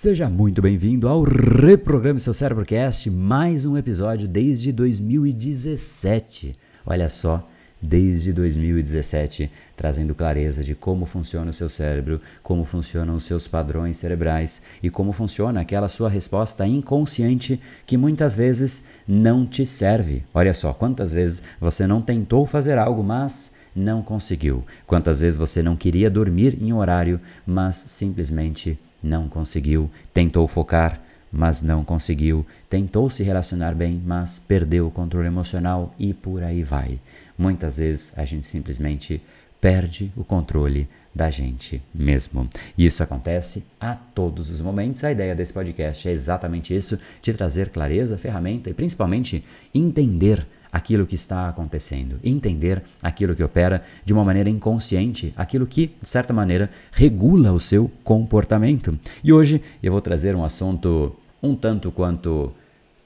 Seja muito bem-vindo ao Reprograme Seu Cérebrocast, mais um episódio desde 2017. Olha só, desde 2017, trazendo clareza de como funciona o seu cérebro, como funcionam os seus padrões cerebrais e como funciona aquela sua resposta inconsciente que muitas vezes não te serve. Olha só, quantas vezes você não tentou fazer algo, mas não conseguiu. Quantas vezes você não queria dormir em horário, mas simplesmente não conseguiu. Tentou focar, mas não conseguiu. Tentou se relacionar bem, mas perdeu o controle emocional e por aí vai. Muitas vezes a gente simplesmente perde o controle da gente mesmo. E isso acontece a todos os momentos. A ideia desse podcast é exatamente isso: te trazer clareza, ferramenta e principalmente entender aquilo que está acontecendo, entender aquilo que opera de uma maneira inconsciente, aquilo que, de certa maneira, regula o seu comportamento. E hoje eu vou trazer um assunto um tanto quanto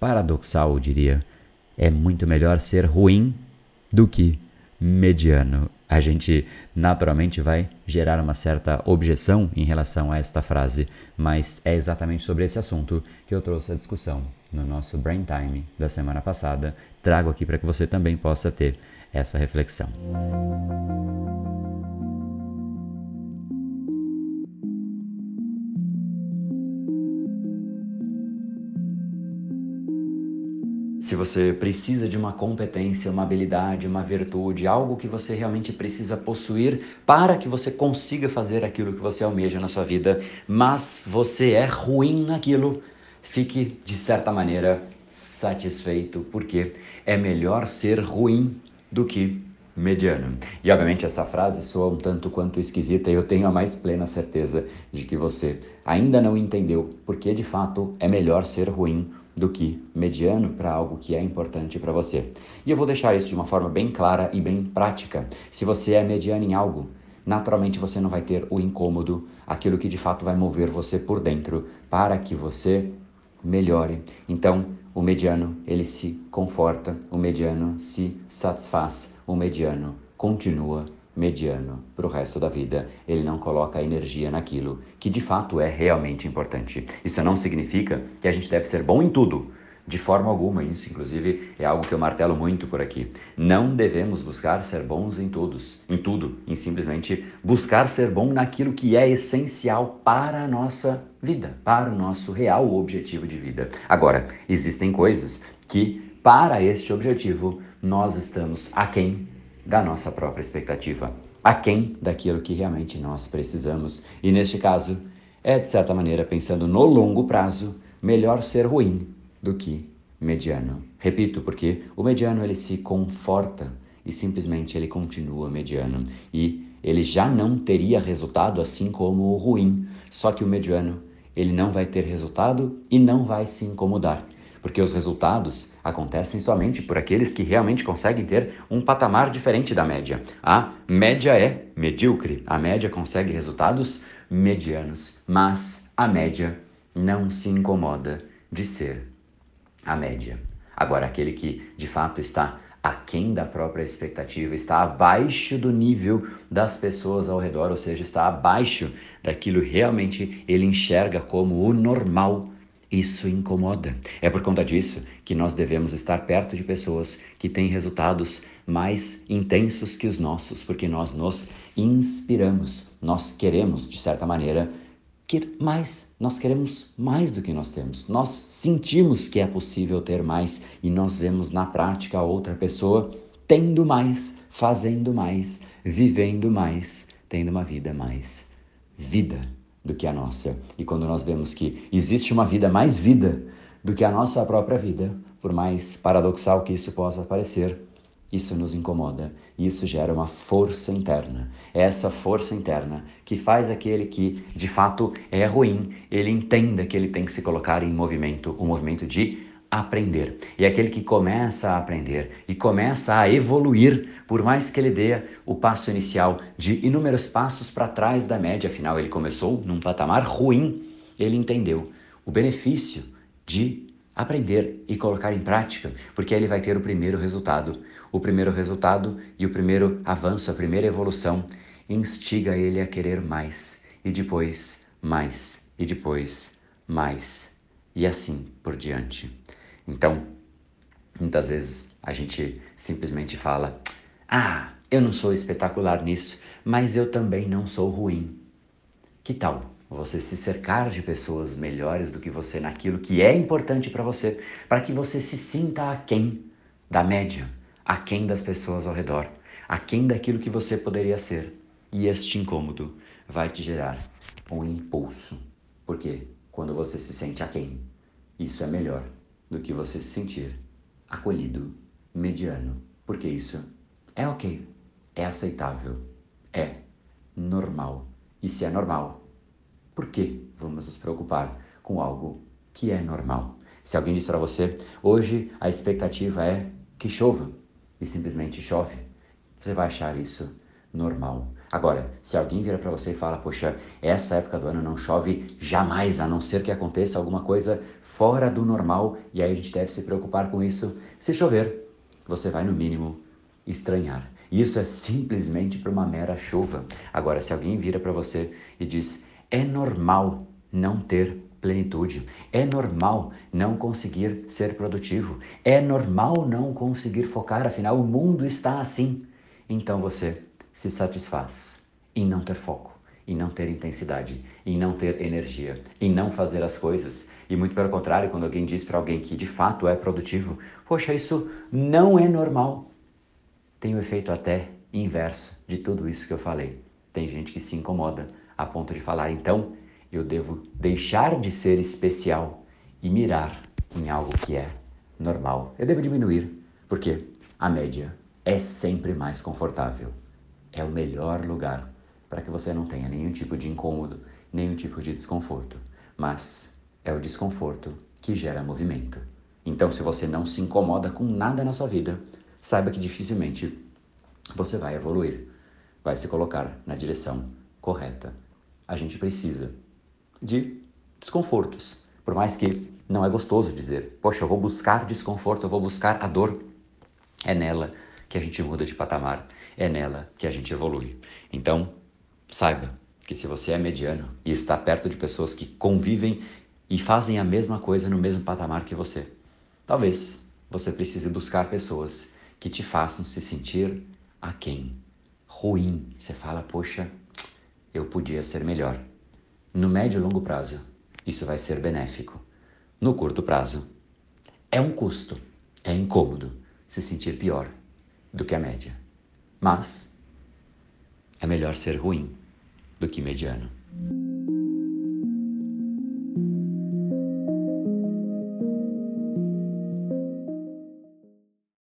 paradoxal, eu diria. É muito melhor ser ruim do que mediano. A gente naturalmente vai gerar uma certa objeção em relação a esta frase, mas é exatamente sobre esse assunto que eu trouxe a discussão no nosso Brain Time da semana passada. Trago aqui para que você também possa ter essa reflexão. Se você precisa de uma competência, uma habilidade, uma virtude, algo que você realmente precisa possuir para que você consiga fazer aquilo que você almeja na sua vida, mas você é ruim naquilo, fique de certa maneira satisfeito, porque é melhor ser ruim do que mediano. E obviamente essa frase soa um tanto quanto esquisita e eu tenho a mais plena certeza de que você ainda não entendeu porque de fato é melhor ser ruim do que mediano para algo que é importante para você. E eu vou deixar isso de uma forma bem clara e bem prática. Se você é mediano em algo, naturalmente você não vai ter o incômodo, aquilo que de fato vai mover você por dentro para que você melhore. Então, o mediano, ele se conforta, o mediano se satisfaz, o mediano continua mediano para o resto da vida. Ele não coloca energia naquilo que de fato é realmente importante. Isso não significa que a gente deve ser bom em tudo. De forma alguma, isso inclusive é algo que eu martelo muito por aqui. Não devemos buscar ser bons em todos, em tudo, em simplesmente buscar ser bom naquilo que é essencial para a nossa vida, para o nosso real objetivo de vida. Agora, existem coisas que para este objetivo nós estamos aquém da nossa própria expectativa, aquém daquilo que realmente nós precisamos. E neste caso, é de certa maneira pensando no longo prazo, melhor ser ruim do que mediano. Repito, porque o mediano ele se conforta e simplesmente ele continua mediano e ele já não teria resultado assim como o ruim. Só que o mediano, ele não vai ter resultado e não vai se incomodar porque os resultados acontecem somente por aqueles que realmente conseguem ter um patamar diferente da média. A média é medíocre, a média consegue resultados medianos, mas a média não se incomoda de ser a média. Agora, aquele que de fato está aquém da própria expectativa, está abaixo do nível das pessoas ao redor, ou seja, está abaixo daquilo realmente ele enxerga como o normal isso incomoda. É por conta disso que nós devemos estar perto de pessoas que têm resultados mais intensos que os nossos, porque nós nos inspiramos, nós queremos, de certa maneira, que mais, nós queremos mais do que nós temos. Nós sentimos que é possível ter mais e nós vemos na prática outra pessoa tendo mais, fazendo mais, vivendo mais, tendo uma vida mais vida do que a nossa. E quando nós vemos que existe uma vida mais vida do que a nossa própria vida, por mais paradoxal que isso possa parecer, isso nos incomoda isso gera uma força interna. É essa força interna que faz aquele que de fato é ruim, ele entenda que ele tem que se colocar em movimento, o um movimento de aprender. E aquele que começa a aprender e começa a evoluir, por mais que ele dê o passo inicial de inúmeros passos para trás da média, afinal ele começou num patamar ruim, ele entendeu o benefício de aprender e colocar em prática, porque aí ele vai ter o primeiro resultado. O primeiro resultado e o primeiro avanço, a primeira evolução instiga ele a querer mais e depois mais e depois mais e assim por diante. Então, muitas vezes a gente simplesmente fala: Ah, eu não sou espetacular nisso, mas eu também não sou ruim. Que tal você se cercar de pessoas melhores do que você naquilo que é importante para você, para que você se sinta aquém da média, aquém das pessoas ao redor, aquém daquilo que você poderia ser. E este incômodo vai te gerar um impulso. Porque quando você se sente aquém, isso é melhor do que você se sentir acolhido, mediano. Porque isso é ok, é aceitável, é normal. E se é normal, por que vamos nos preocupar com algo que é normal? Se alguém diz para você, hoje a expectativa é que chova e simplesmente chove, você vai achar isso normal. Agora, se alguém vira para você e fala, poxa, essa época do ano não chove jamais, a não ser que aconteça alguma coisa fora do normal, e aí a gente deve se preocupar com isso. Se chover, você vai no mínimo estranhar. Isso é simplesmente para uma mera chuva. Agora, se alguém vira para você e diz, é normal não ter plenitude. É normal não conseguir ser produtivo. É normal não conseguir focar, afinal, o mundo está assim. Então você se satisfaz em não ter foco, em não ter intensidade, em não ter energia, em não fazer as coisas. E muito pelo contrário, quando alguém diz para alguém que de fato é produtivo, poxa, isso não é normal. Tem o um efeito até inverso de tudo isso que eu falei. Tem gente que se incomoda a ponto de falar, então eu devo deixar de ser especial e mirar em algo que é normal. Eu devo diminuir, porque a média é sempre mais confortável é o melhor lugar para que você não tenha nenhum tipo de incômodo, nenhum tipo de desconforto. Mas é o desconforto que gera movimento. Então, se você não se incomoda com nada na sua vida, saiba que dificilmente você vai evoluir, vai se colocar na direção correta. A gente precisa de desconfortos, por mais que não é gostoso dizer, poxa, eu vou buscar desconforto, eu vou buscar a dor. É nela que a gente muda de patamar, é nela que a gente evolui. Então, saiba que se você é mediano e está perto de pessoas que convivem e fazem a mesma coisa no mesmo patamar que você, talvez você precise buscar pessoas que te façam se sentir aquém, ruim. Você fala, poxa, eu podia ser melhor. No médio e longo prazo, isso vai ser benéfico. No curto prazo, é um custo, é incômodo se sentir pior do que a média. Mas é melhor ser ruim do que mediano.